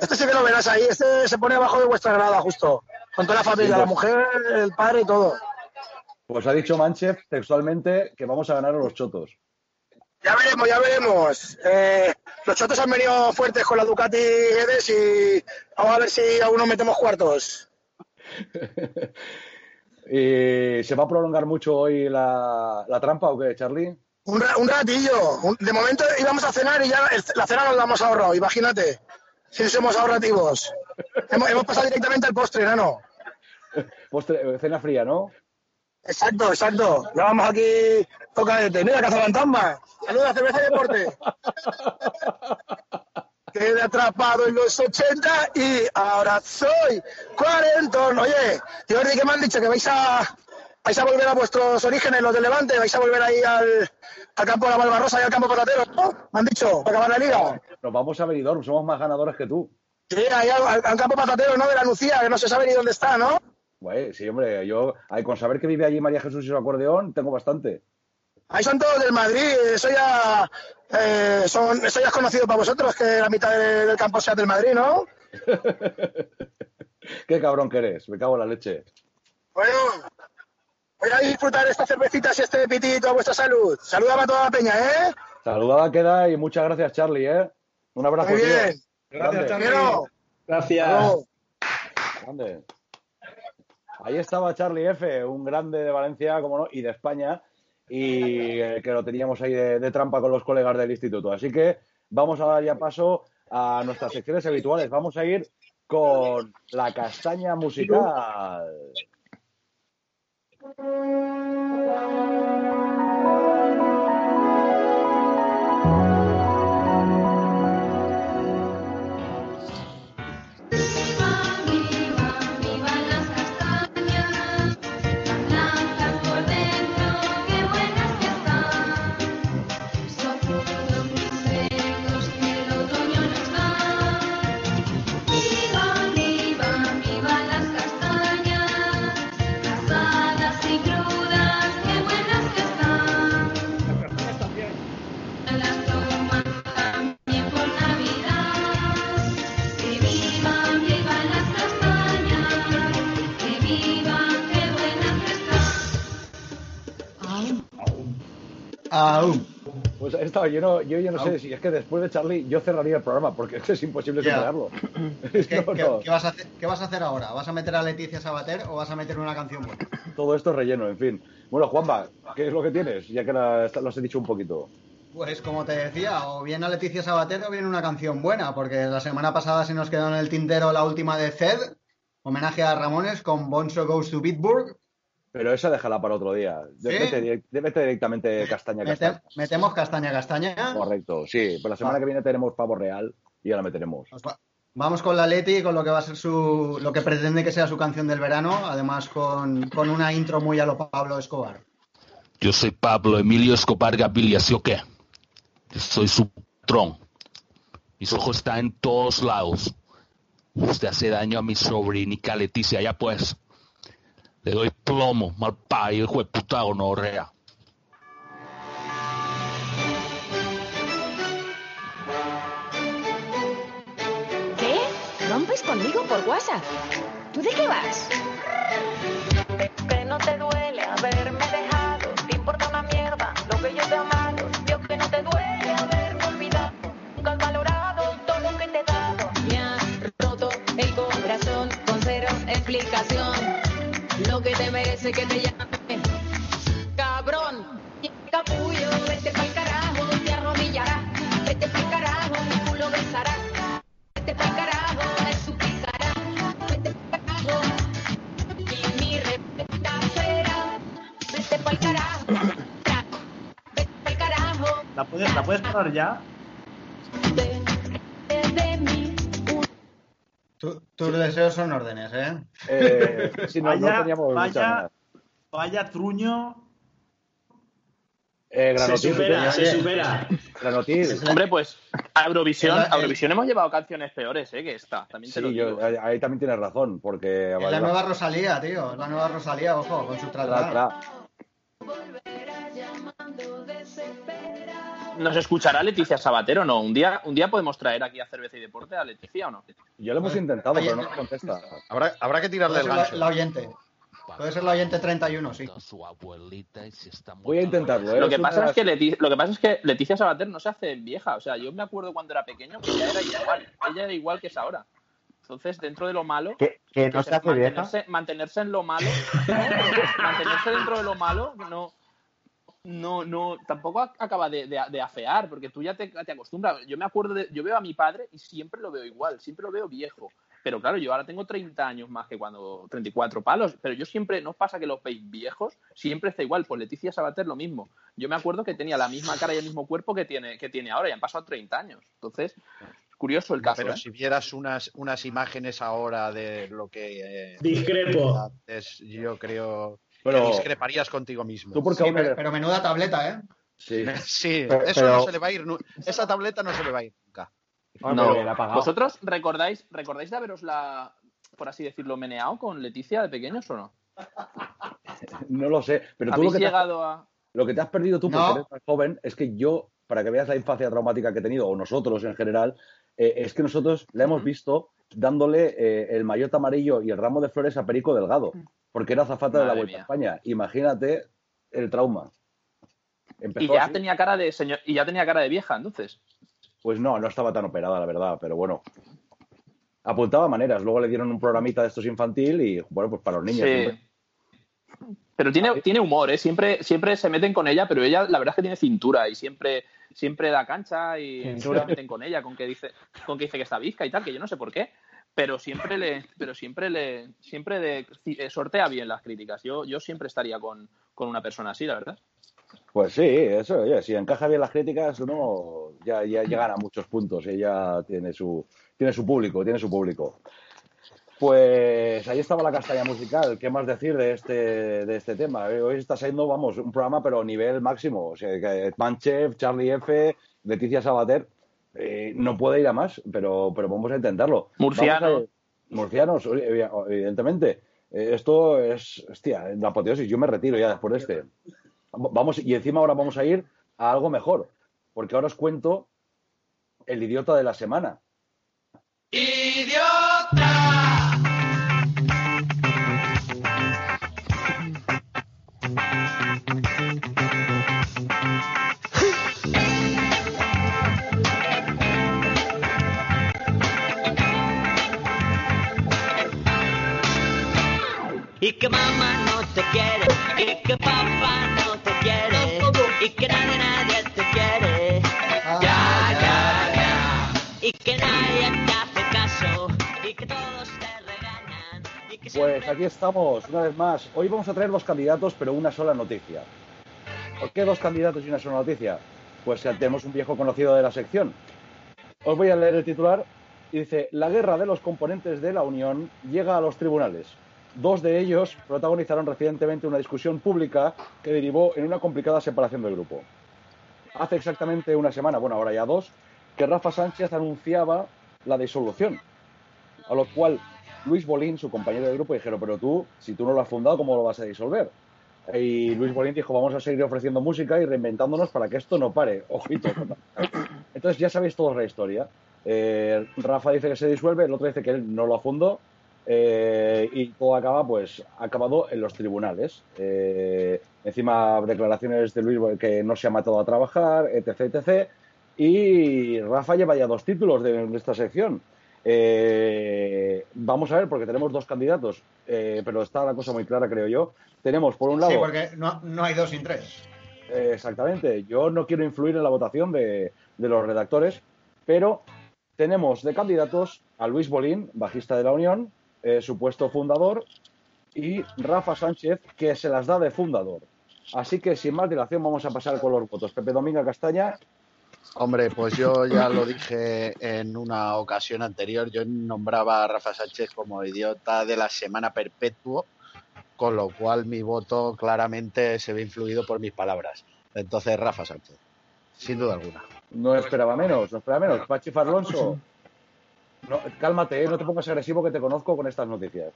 Este sí que lo verás ahí, este se pone abajo de vuestra grada justo. Con toda la familia, Sí, la pues. mujer, el padre y todo. Pues ha dicho Manchev textualmente que vamos a ganar a los chotos. Ya veremos, ya veremos. Eh, los chotos han venido fuertes con la Ducati Edes y vamos a ver si aún nos metemos cuartos. [laughs] ¿Y se va a prolongar mucho hoy la, la trampa o qué, Charlie? Un, un ratillo. De momento íbamos a cenar y ya la cena nos la hemos ahorrado, imagínate. Si somos ahorrativos. hemos, hemos pasado directamente al postre, nano. Postre, eh, cena fría, ¿no? Exacto, exacto. Ya vamos aquí, toca de Mira, cazafantasma. Saluda, cerveza y deporte. [laughs] Quedé atrapado en los 80 y ahora soy cuarentón. Oye, Jordi, ¿qué me han dicho? Que vais a, vais a volver a vuestros orígenes, los de Levante, vais a volver ahí al, al campo de la Malvarrosa y al campo Patatero, ¿no? Me han dicho, para acabar la liga. Nos vamos a Benidorm, somos más ganadores que tú. Sí, ahí al, campo Patatero, ¿no? De la Lucía, que no se sabe ni dónde está, ¿no? Güey, sí, hombre, yo ay, con saber que vive allí María Jesús y su acordeón, tengo bastante. Ahí son todos del Madrid, eso ya, eh, son, eso ya es conocido para vosotros, que la mitad de- del campo sea del Madrid, ¿no? [laughs] Qué cabrón que eres, me cago en la leche. Bueno, voy a disfrutar estas cervecitas y este pitito a vuestra salud. Saludame a toda la peña, ¿eh? Saludada queda y muchas gracias, Charlie, ¿eh? Un abrazo, Muy tío. bien. Grande. Quiero. Gracias. Grande. Ahí estaba Charlie F., un grande de Valencia, como no, y de España, y eh, que lo teníamos ahí de, de trampa con los colegas del instituto. Así que vamos a dar ya paso a nuestras secciones habituales. Vamos a ir con la castaña musical. Thank you. Yo, no, yo ya no sé si es que después de Charlie yo cerraría el programa porque es que es imposible Ya. superarlo. [clears throat] [laughs] ¿Qué, No, qué- no. qué vas a hacer, qué vas a hacer ahora? ¿Vas a meter a Leticia Sabater o vas a meter una canción buena? [coughs] Todo esto es relleno, en fin. Bueno, Juanma, ¿qué es lo que tienes? Ya que la- lo has dicho un poquito. Pues como te decía, o bien a Leticia Sabater o bien una canción buena, porque la semana pasada se nos quedó en el tintero la última de Zed, homenaje a Ramones con Bonzo Goes to Bitburg. Pero esa déjala para otro día. ¿Sí? Directamente castaña Mete- castaña. metemos castaña castaña. Correcto, sí. Pues la semana que viene tenemos pavo real y ya la meteremos. Va- Vamos con la Leti y con lo que va a ser su, lo que pretende que sea su canción del verano, además con, con una intro muy a lo Pablo Escobar. Yo soy Pablo Emilio Escobar Gaviria, ¿sí o qué? Yo soy su patrón. Mis ojos están en todos lados. Usted hace daño a mi sobrinica Leticia, ya pues. Le doy plomo, mal parido, hijo de puta gonorrea. ¿Qué? ¿Rompes conmigo por WhatsApp? ¿Tú de qué vas? Que no te duele haberme dejado, te importa una mierda lo que yo te explicación merece que te llame. Cabrón, capullo, vete pa'l carajo, te arrodillarás. Vete pa'l carajo, mi culo besarás. Vete pa'l carajo, me suplicarás. Vete pa'l carajo, y mi respuesta será. Vete pa'l carajo, [coughs] vete pa'l carajo. ¿La puedes, ¿La puedes parar ya? Tu- tus deseos son órdenes, ¿eh? Eh, sí, no, no Vaya- teníamos muchas vaya-. Vaya truño. Eh, Granotil, Se supera, se supera. Granotil. [laughs] Hombre, pues a Eurovisión, a Eurovisión hemos llevado canciones peores, ¿eh? Que esta, también te lo Sí, digo. yo, ahí- ahí también tienes razón, porque... Es la nueva Rosalía, tío. La nueva Rosalía, ojo, con su Tra, traslado. ¿Nos escuchará Leticia Sabater o no? Un día, un día podemos traer aquí a Cerveza y Deporte a Leticia o no. Yo lo hemos intentado, pero no contesta. Habrá, habrá que tirarle el la, gancho. la oyente. Puede ser la oyente 31, sí. Voy a intentarlo, ¿eh? Lo que, pasa es que Leti- lo que pasa es que Leticia Sabater no se hace vieja. O sea, yo me acuerdo cuando era pequeño que ella era igual. Ella era igual que es ahora. Entonces, dentro de lo malo, Que, que no se hace vieja. mantenerse, mantenerse en lo malo, ¿no? mantenerse dentro de lo malo, no, no, no, tampoco ac- acaba de, de- de afear, porque tú ya te, te acostumbras. Yo me acuerdo de, yo veo a mi padre y siempre lo veo igual, siempre lo veo viejo. Pero claro, yo ahora tengo 30 años más que cuando 34 palos, pero yo siempre, ¿no os pasa que los veis viejos? Siempre está igual. Pues Leticia Sabater lo mismo. Yo me acuerdo que tenía la misma cara y el mismo cuerpo que tiene, que tiene ahora y han pasado 30 años. Entonces, curioso el caso. Pero ¿eh? si vieras unas, unas imágenes ahora de lo que... eh, Discrepo. antes, yo creo Pero- que discreparías contigo mismo. Tú porque Sí, aún pero, menuda tableta, ¿eh? Sí. [laughs] Sí, Pero- eso pero- no se le va a ir. Esa tableta no se le va a ir nunca. Ah, No. la pagado. ¿Vosotros recordáis, recordáis de haberos la, por así decirlo, meneado con Leticia de pequeños o no? [laughs] No lo sé, pero tú lo ¿Habéis que, te has, llegado a...? lo que te has perdido tú porque No. eres más joven es que yo, para que veas la infancia traumática que he tenido, o nosotros en general, eh, es que nosotros la hemos visto dándole eh, el maillot amarillo y el ramo de flores a Perico Delgado, porque era azafata de la Vuelta a. España. Imagínate el trauma. Empezó Y ya así. tenía cara de señor, y ya tenía cara de vieja, entonces. Pues no, no estaba tan operada, la verdad, pero bueno. Apuntaba maneras. Luego le dieron un programita de estos infantil y, bueno, pues para los niños. Sí. siempre. Pero tiene, tiene humor, ¿eh? Siempre, siempre se meten con ella, pero ella la verdad es que tiene cintura y siempre, siempre da cancha y se meten con ella, con que dice, con que dice que está bizca y tal, que yo no sé por qué. Pero siempre le, pero siempre le, siempre de- eh, sortea bien las críticas. Yo, yo siempre estaría con, con una persona así, la verdad. Pues sí, eso, oye, si encaja bien las críticas, uno ya, ya, ya gana muchos puntos. Ella tiene su, tiene su público, tiene su público. Pues ahí estaba la castaña musical. ¿Qué más decir de este, de este tema? Hoy está siendo, vamos, un programa, pero a nivel máximo. O sea, que Manchef, Charlie F, Leticia Sabater. eh, no puede ir a más, pero, pero vamos a intentarlo. Murciano. Vamos a- murcianos, oye, evidentemente. Eh, Esto es, hostia, la apoteosis. Yo me retiro ya después de este. Vamos, y encima ahora vamos a ir a algo mejor, porque ahora os cuento el idiota de la semana. Y que mamá no te quiere, y que papá no te quiere, y que nadie, nadie te quiere. Ya, ya, ya. Y que nadie te hace caso, y que todos te regañan. Y que Pues aquí estamos, una vez más. Hoy vamos a traer dos candidatos, pero una sola noticia. ¿Por qué dos candidatos y una sola noticia? Pues ya tenemos un viejo conocido de la sección. Os voy a leer el titular y dice, la guerra de los componentes de la Unión llega a los tribunales. Dos de ellos protagonizaron recientemente una discusión pública que derivó en una complicada separación del grupo. Hace exactamente una semana, bueno, ahora ya dos, que Rafa Sánchez anunciaba la disolución. A lo cual Luis Bolín, su compañero de grupo, dijeron, pero tú, si tú no lo has fundado, ¿cómo lo vas a disolver? Y Luis Bolín dijo, vamos a seguir ofreciendo música y reinventándonos para que esto no pare. Ojito. Entonces ya sabéis toda la historia. Eh, Rafa dice que se disuelve, el otro dice que él no lo fundó. Eh, y todo acaba, pues, acabado en los tribunales. Eh, encima, declaraciones de Luis que no se ha matado a trabajar, etc, etc. Y Rafa lleva ya dos títulos de, de esta sección. Eh, vamos a ver, porque tenemos dos candidatos, pero está la cosa muy clara, creo yo. Tenemos, por un lado. Sí, porque no, no hay dos sin tres. Exactamente. Yo no quiero influir en la votación de, de los redactores, pero tenemos de candidatos a Luis Bolín, bajista de la Unión, eh, supuesto fundador, y Rafa Sánchez, que se las da de fundador. Así que sin más dilación vamos a pasar con los votos. Pepe Dominga Castaña, Hombre, pues yo ya lo dije en una ocasión anterior, yo nombraba a Rafa Sánchez como idiota de la semana perpetuo, con lo cual mi voto claramente se ve influido por mis palabras. Entonces, Rafa Sánchez, sin duda alguna. no esperaba menos, no esperaba menos. Pachi Farlonso, no, cálmate, eh, no te pongas agresivo que te conozco con estas noticias.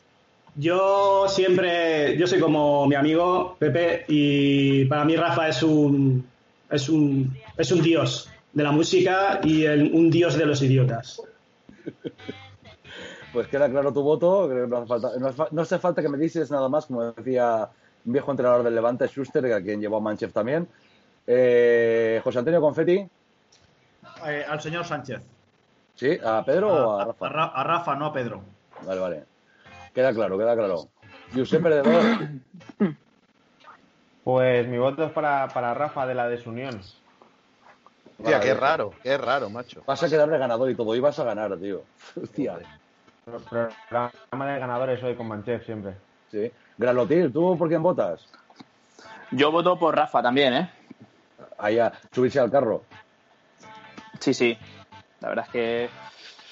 Yo siempre, yo soy como mi amigo Pepe y para mí Rafa es un, es un, es un dios de la música y el- un dios de los idiotas. Pues queda claro tu voto, creo que no hace falta, no hace, fa- no hace falta que me dices nada más, como decía un viejo entrenador del Levante, Schuster, a quien llevó a Manchester también. Eh, José Antonio Confetti, Eh, al señor Sánchez. ¿Sí? ¿A Pedro o a A, Rafa? Ra- a Rafa, no a Pedro. Vale, vale. Queda claro, queda claro. Josep Perdedor, [coughs] Pues mi voto es para, para Rafa de la desunión. Hostia, qué raro, qué raro, macho. vas a quedar de ganador y todo, y vas a ganar, tío. [laughs] Hostia. Programa de ganadores hoy con Manchef siempre. Sí. Granotil, ¿tú por quién votas? Yo voto por Rafa también, ¿eh? Allá, subirse al carro. Sí, sí. La verdad es que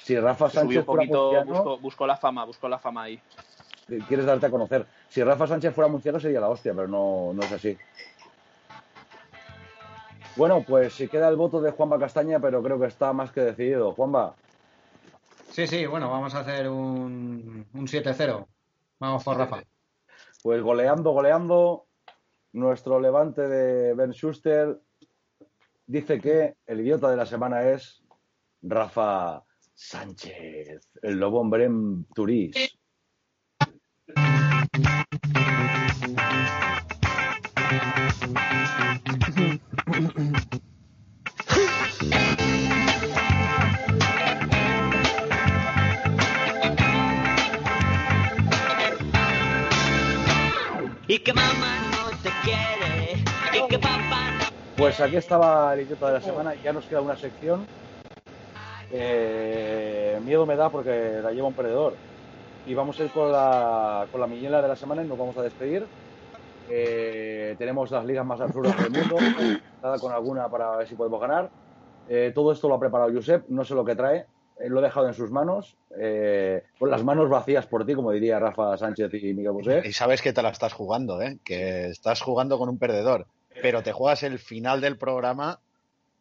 Si Rafa un Sánchez fuera poquito, busco, busco la fama, busco la fama ahí. quieres darte a conocer. Si Rafa Sánchez fuera murciano sería la hostia, pero no, no es así. Bueno, pues si queda el voto de Juanba Castaña, pero creo que está más que decidido. Juanba, Sí, sí, bueno, vamos a hacer un, un 7-0. Vamos por Rafa. pues goleando, goleando, nuestro levante de Ben Schuster dice que el idiota de la semana es Rafa Sánchez, el lobo hombre en Turís. Y que mamá no te quiere, y que papá no Pues aquí estaba el idiota de la semana, ya nos queda una sección. Eh, miedo me da porque la lleva un perdedor. Y vamos a ir con la, con la de la semana y nos vamos a despedir. Eh, tenemos las ligas más absurdas del mundo, nada con alguna para ver si podemos ganar. Eh, todo esto lo ha preparado Josep, no sé lo que trae, lo he dejado en sus manos, con las manos vacías por ti, como diría Rafa Sánchez y Miguel Bosé. Y sabes que te la estás jugando. Que estás jugando con un perdedor, pero te juegas el final del programa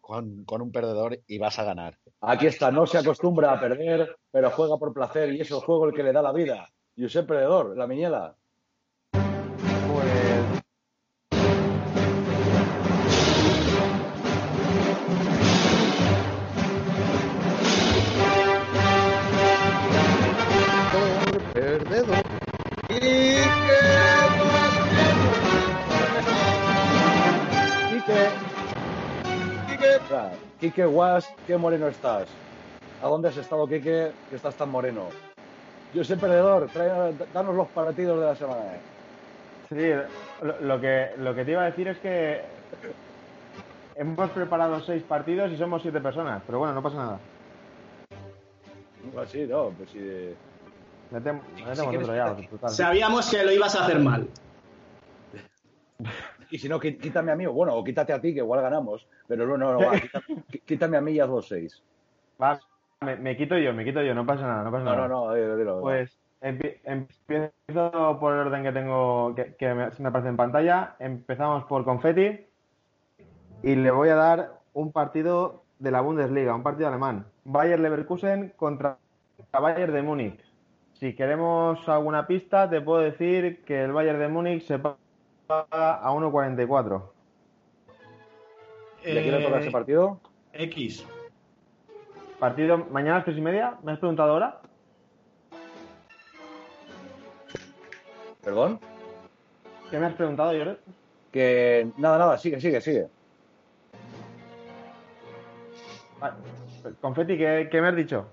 con, un perdedor y vas a ganar. Aquí está, no se acostumbra a perder, pero juega por placer y es el juego el que le da la vida. Josep Perdedor, la miñela. Quique. Quique Guas, qué moreno estás. ¿A dónde has estado, Quique, que estás tan moreno? Josep Perdedor, trae, danos los partidos de la semana. sí, lo, lo que, lo que te iba a decir es que hemos preparado seis partidos y somos siete personas, pero bueno, no pasa nada. Así, no, pues sí. Metemos, metemos quieres- otro ya, total. Sabíamos que lo ibas a hacer mal. [laughs] Y si no, quítame a mí, bueno, o quítate a ti, que igual ganamos. Pero no, no, no, va, [laughs] quítame, a mí y haz los seis. Va, me, me quito yo, me quito yo, no pasa nada, no pasa No, nada. no, no, dilo, dilo. Pues empie- empiezo por el orden que tengo, que, que me, me aparece en pantalla. Empezamos por Confetti y le voy a dar un partido de la Bundesliga, un partido alemán. Bayer Leverkusen contra Bayern de Múnich. Si queremos alguna pista, te puedo decir que el Bayern de Múnich se a 1.44. ¿Y a quién le toca ese partido? X. Partido mañana a las tres y media. ¿Me has preguntado ahora? ¿Perdón? ¿Qué me has preguntado, Jordi? Que nada, nada, sigue, sigue, sigue. Confetti, ¿qué, qué me has dicho?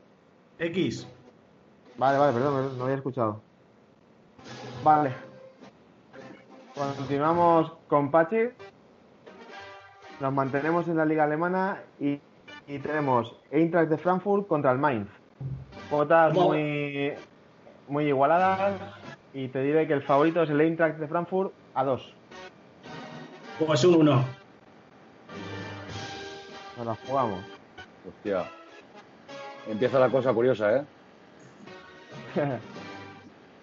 X. Vale, vale, perdón, no había escuchado. Vale. Continuamos con Pachi. Nos mantenemos en la liga alemana y, y tenemos Eintracht de Frankfurt contra el Mainz. Cuotas Wow. muy, muy igualadas y te diré que el favorito es el Eintracht de Frankfurt a 2. Pues un 1. Nos la jugamos. Hostia. Empieza la cosa curiosa, ¿eh? [laughs]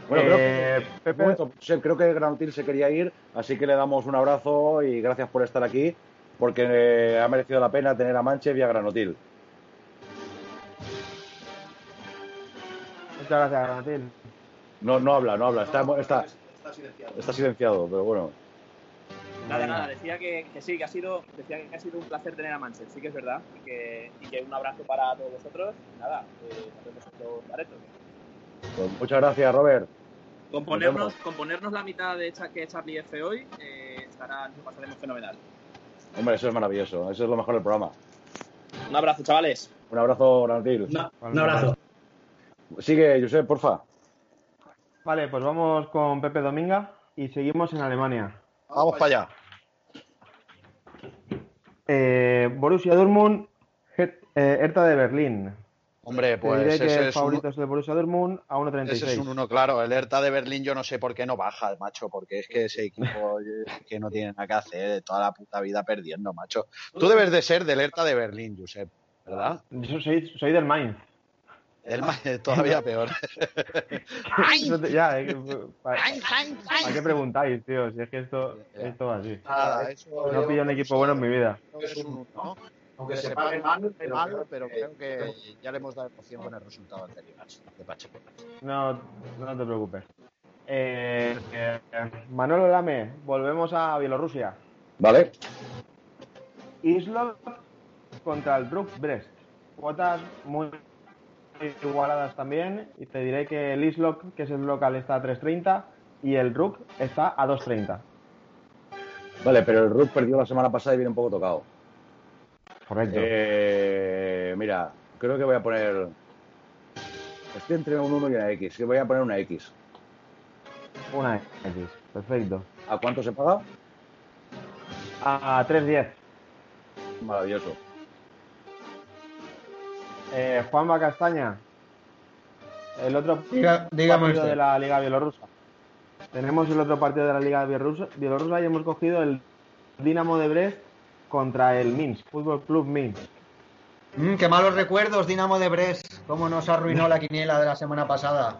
Bueno, creo Eh, que, Josep, creo que Granotil se quería ir, así que le damos un abrazo y gracias por estar aquí, porque eh, ha merecido la pena tener a Manchev y a Granotil. Muchas gracias, Granatil. No, no habla, no habla, está, está, Está silenciado. está silenciado, pero bueno. Nada, nada, decía que, que sí, que ha sido, decía que ha sido un placer tener a Manchester, sí que es verdad, y que, y que un abrazo para todos vosotros, y nada, eh, nos vemos en los baretos. Pues muchas gracias, Robert. Componernos, componernos la mitad de Cha- que Charlie F hoy, eh, estará, lo pasaremos fenomenal. Hombre, eso es maravilloso, eso es lo mejor del programa. Un abrazo, chavales. Un abrazo, Granotil. un abrazo. Sigue, Josep, porfa. Vale, pues vamos con Pepe Dominga y seguimos en Alemania. Vamos para allá. Eh, Borussia Dortmund, Hertha de Berlín. Hombre, pues diré que ese el es, favorito uno, es el Borussia Dortmund a ese es 1.36. un uno, claro. El Hertha de Berlín yo no sé por qué no baja, macho, porque es que ese equipo eh, [laughs] que no tiene nada que hacer, toda la puta vida perdiendo, macho. Tú debes de ser del Hertha de Berlín, Josep, ¿verdad? Yo soy, soy del Mainz. El ma- todavía [laughs] peor. No te- ya, eh, ¿para, para qué preguntáis, tío? Si es que esto, esto va así. Nada, eso No pillo un equipo bueno en mi vida. es un ¿no? Aunque se pague mal, mal, pero creo que ya le hemos dado emoción con el resultado anterior de Pacheco. No, no te preocupes. Eh, eh, Manolo Lame, volvemos a Bielorrusia. Vale. Islov contra el Brook Brest. Cuotas muy igualadas también. Y te diré que el Islok, que es el local, está a 3.30 y el Rook está a 2.30. Vale, pero el Rook perdió la semana pasada y viene un poco tocado. Correcto. Eh, mira, creo que voy a poner. Estoy entre un 1 y una X. Que voy a poner una X. Una X. Perfecto. ¿A cuánto se paga? A, a 3.10. Maravilloso. Eh, Juanma Castaña. El otro Diga- partido usted. de la Liga Bielorrusa. Tenemos el otro partido de la Liga Bielorrusa, Bielorrusa y hemos cogido el Dinamo de Brest contra el Minsk, Fútbol Club Minsk. Mm, qué malos recuerdos, Dinamo de Brest. Cómo nos arruinó la quiniela de la semana pasada.